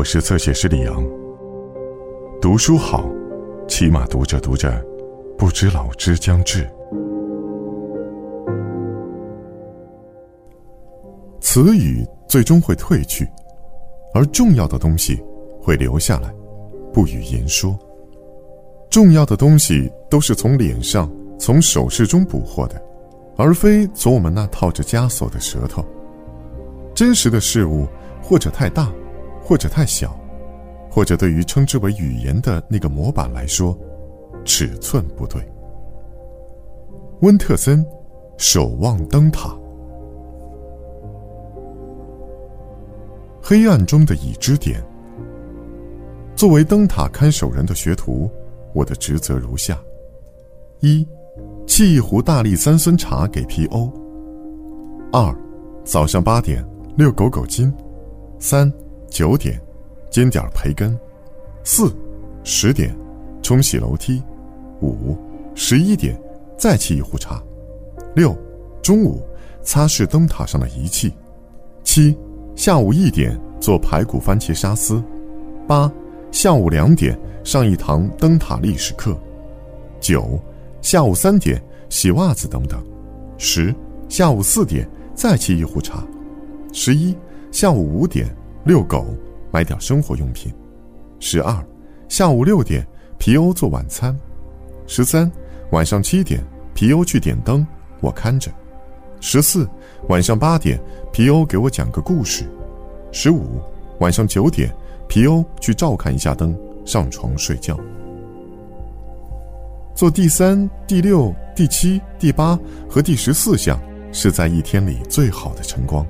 我是侧写师李阳。读书好，起码读着读着，不知老之将至。词语最终会褪去，而重要的东西会留下来，不语言说。重要的东西都是从脸上、从手势中捕获的，而非从我们那套着枷锁的舌头。真实的事物，或者太大，或者太小，或者对于称之为语言的那个模板来说，尺寸不对。温特森，守望灯塔。黑暗中的已知点。作为灯塔看守人的学徒，我的职责如下：一，沏一壶大力三孙茶给皮欧。二，早上八点遛狗狗金。三，九点煎点培根。四，十点冲洗楼梯。五，十一点再沏一壶茶。六，中午擦拭灯塔上的仪器。七。下午一点做排骨番茄沙司，八，下午两点上一堂灯塔历史课，九，下午三点洗袜子等等，十，下午四点再沏一壶茶，十一，下午五点遛狗买点生活用品，十二，下午六点皮欧做晚餐，十三，晚上七点皮欧去点灯，我看着。十四晚上八点，皮欧给我讲个故事。十五晚上九点，皮欧去照看一下灯，上床睡觉。做第三、第六、第七、第八和第十四项，是在一天里最好的晨光。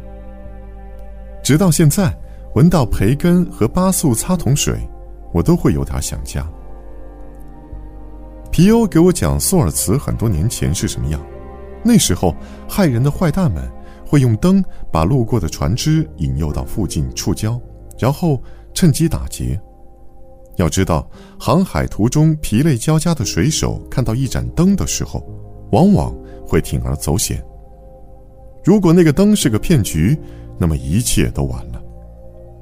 直到现在，闻到培根和巴素擦桶水，我都会有点想家。皮欧给我讲苏尔茨很多年前是什么样。那时候，害人的坏蛋们会用灯把路过的船只引诱到附近触礁，然后趁机打劫。要知道，航海途中疲累交加的水手看到一盏灯的时候，往往会铤而走险。如果那个灯是个骗局，那么一切都完了。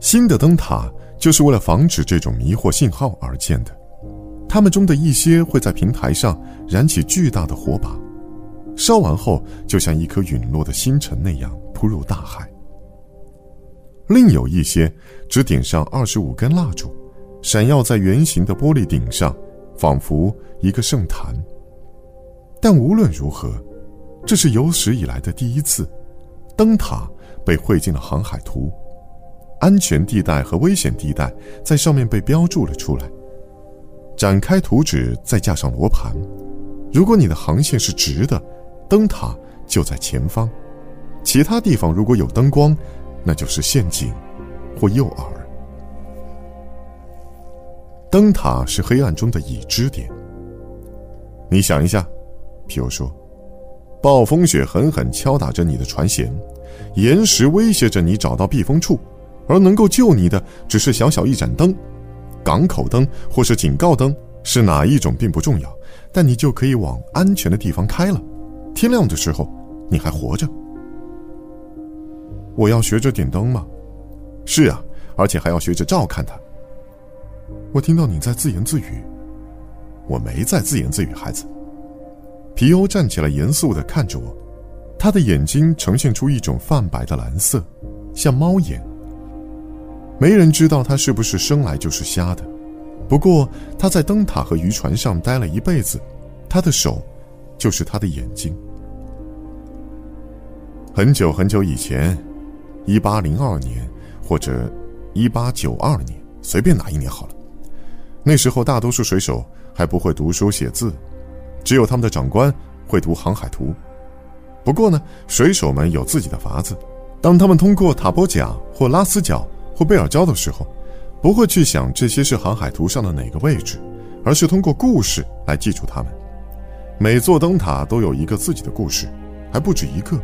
新的灯塔就是为了防止这种迷惑信号而建的，它们中的一些会在平台上燃起巨大的火把。烧完后，就像一颗陨落的星辰那样扑入大海。另有一些只点上二十五根蜡烛，闪耀在圆形的玻璃顶上，仿佛一个圣坛。但无论如何，这是有史以来的第一次，灯塔被绘进了航海图，安全地带和危险地带在上面被标注了出来。展开图纸，再架上罗盘，如果你的航线是直的。灯塔就在前方，其他地方如果有灯光，那就是陷阱或诱饵。灯塔是黑暗中的已知点。你想一下，皮欧说：“暴风雪狠狠敲打着你的船舷，岩石威胁着你找到避风处，而能够救你的只是小小一盏灯，港口灯或是警告灯，是哪一种并不重要，但你就可以往安全的地方开了。”天亮的时候，你还活着。我要学着点灯吗？是啊，而且还要学着照看它。我听到你在自言自语。我没在自言自语，孩子。皮欧站起来，严肃的看着我，他的眼睛呈现出一种泛白的蓝色，像猫眼。没人知道他是不是生来就是瞎的，不过他在灯塔和渔船上待了一辈子，他的手，就是他的眼睛。很久很久以前，一八零二年或者一八九二年，随便哪一年好了。那时候大多数水手还不会读书写字，只有他们的长官会读航海图。不过呢，水手们有自己的法子。当他们通过塔波角或拉斯角或贝尔礁的时候，不会去想这些是航海图上的哪个位置，而是通过故事来记住它们。每座灯塔都有一个自己的故事，还不止一个。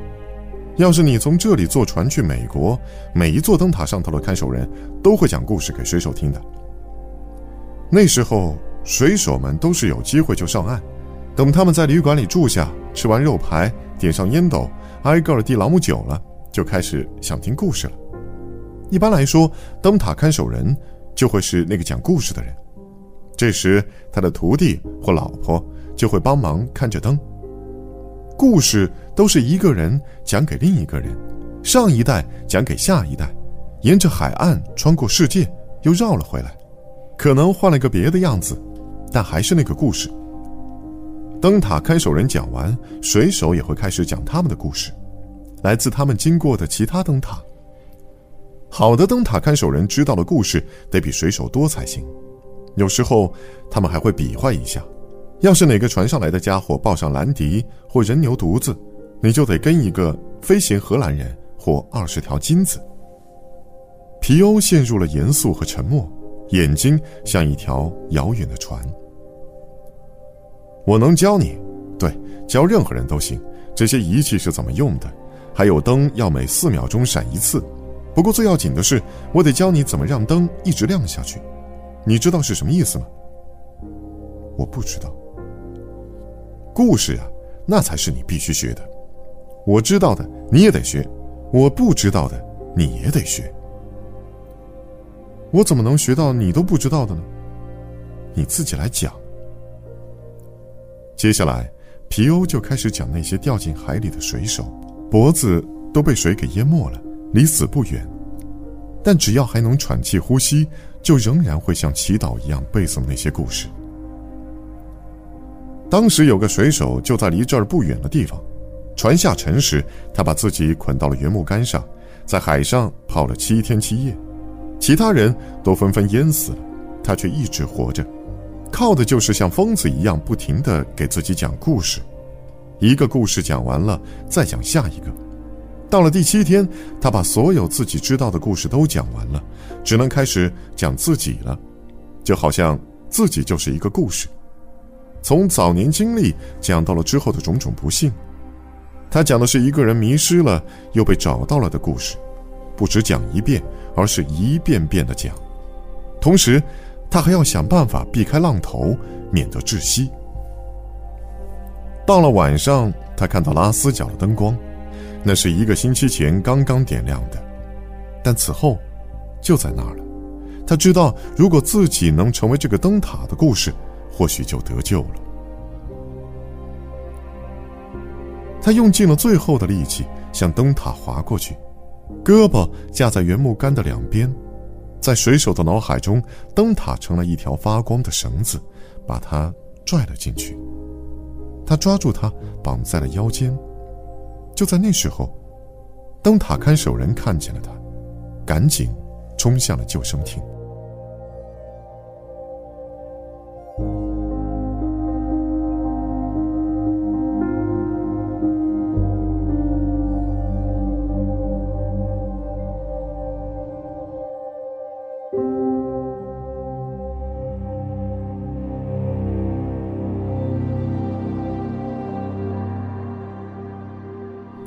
要是你从这里坐船去美国，每一座灯塔上头的看守人都会讲故事给水手听的。那时候，水手们都是有机会就上岸，等他们在旅馆里住下，吃完肉排，点上烟斗，挨个儿递朗姆酒了，就开始想听故事了。一般来说，灯塔看守人就会是那个讲故事的人。这时，他的徒弟或老婆就会帮忙看着灯。故事都是一个人讲给另一个人，上一代讲给下一代，沿着海岸穿过世界，又绕了回来，可能换了个别的样子，但还是那个故事。灯塔看守人讲完，水手也会开始讲他们的故事，来自他们经过的其他灯塔。好的灯塔看守人知道的故事得比水手多才行。有时候，他们还会比划一下，要是哪个船上来的家伙抱上兰迪或人牛犊子，你就得跟一个飞行荷兰人或二十条金子。皮欧陷入了严肃和沉默，眼睛像一条遥远的船。我能教你，对，教任何人都行。这些仪器是怎么用的？还有灯要每四秒钟闪一次。不过最要紧的是，我得教你怎么让灯一直亮下去。你知道是什么意思吗？我不知道。故事呀，那才是你必须学的。我知道的你也得学，我不知道的你也得学。我怎么能学到你都不知道的呢？你自己来讲。接下来，皮欧就开始讲那些掉进海里的水手，脖子都被水给淹没了，离死不远，但只要还能喘气呼吸。就仍然会像祈祷一样背诵那些故事。当时有个水手就在离这儿不远的地方，船下沉时，他把自己捆到了原木杆上，在海上泡了七天七夜，其他人都纷纷淹死了，他却一直活着，靠的就是像疯子一样不停地给自己讲故事，一个故事讲完了再讲下一个。到了第七天，他把所有自己知道的故事都讲完了，只能开始讲自己了，就好像自己就是一个故事，从早年经历讲到了之后的种种不幸。他讲的是一个人迷失了又被找到了的故事，不只讲一遍，而是一遍遍的讲。同时，他还要想办法避开浪头，免得窒息。到了晚上，他看到拉斯角的灯光。那是一个星期前刚刚点亮的，但此后，就在那儿了。他知道，如果自己能成为这个灯塔的故事，或许就得救了。他用尽了最后的力气向灯塔滑过去，胳膊架在原木杆的两边，在水手的脑海中，灯塔成了一条发光的绳子，把他拽了进去。他抓住它，绑在了腰间。就在那时候，灯塔看守人看见了他，赶紧冲向了救生艇。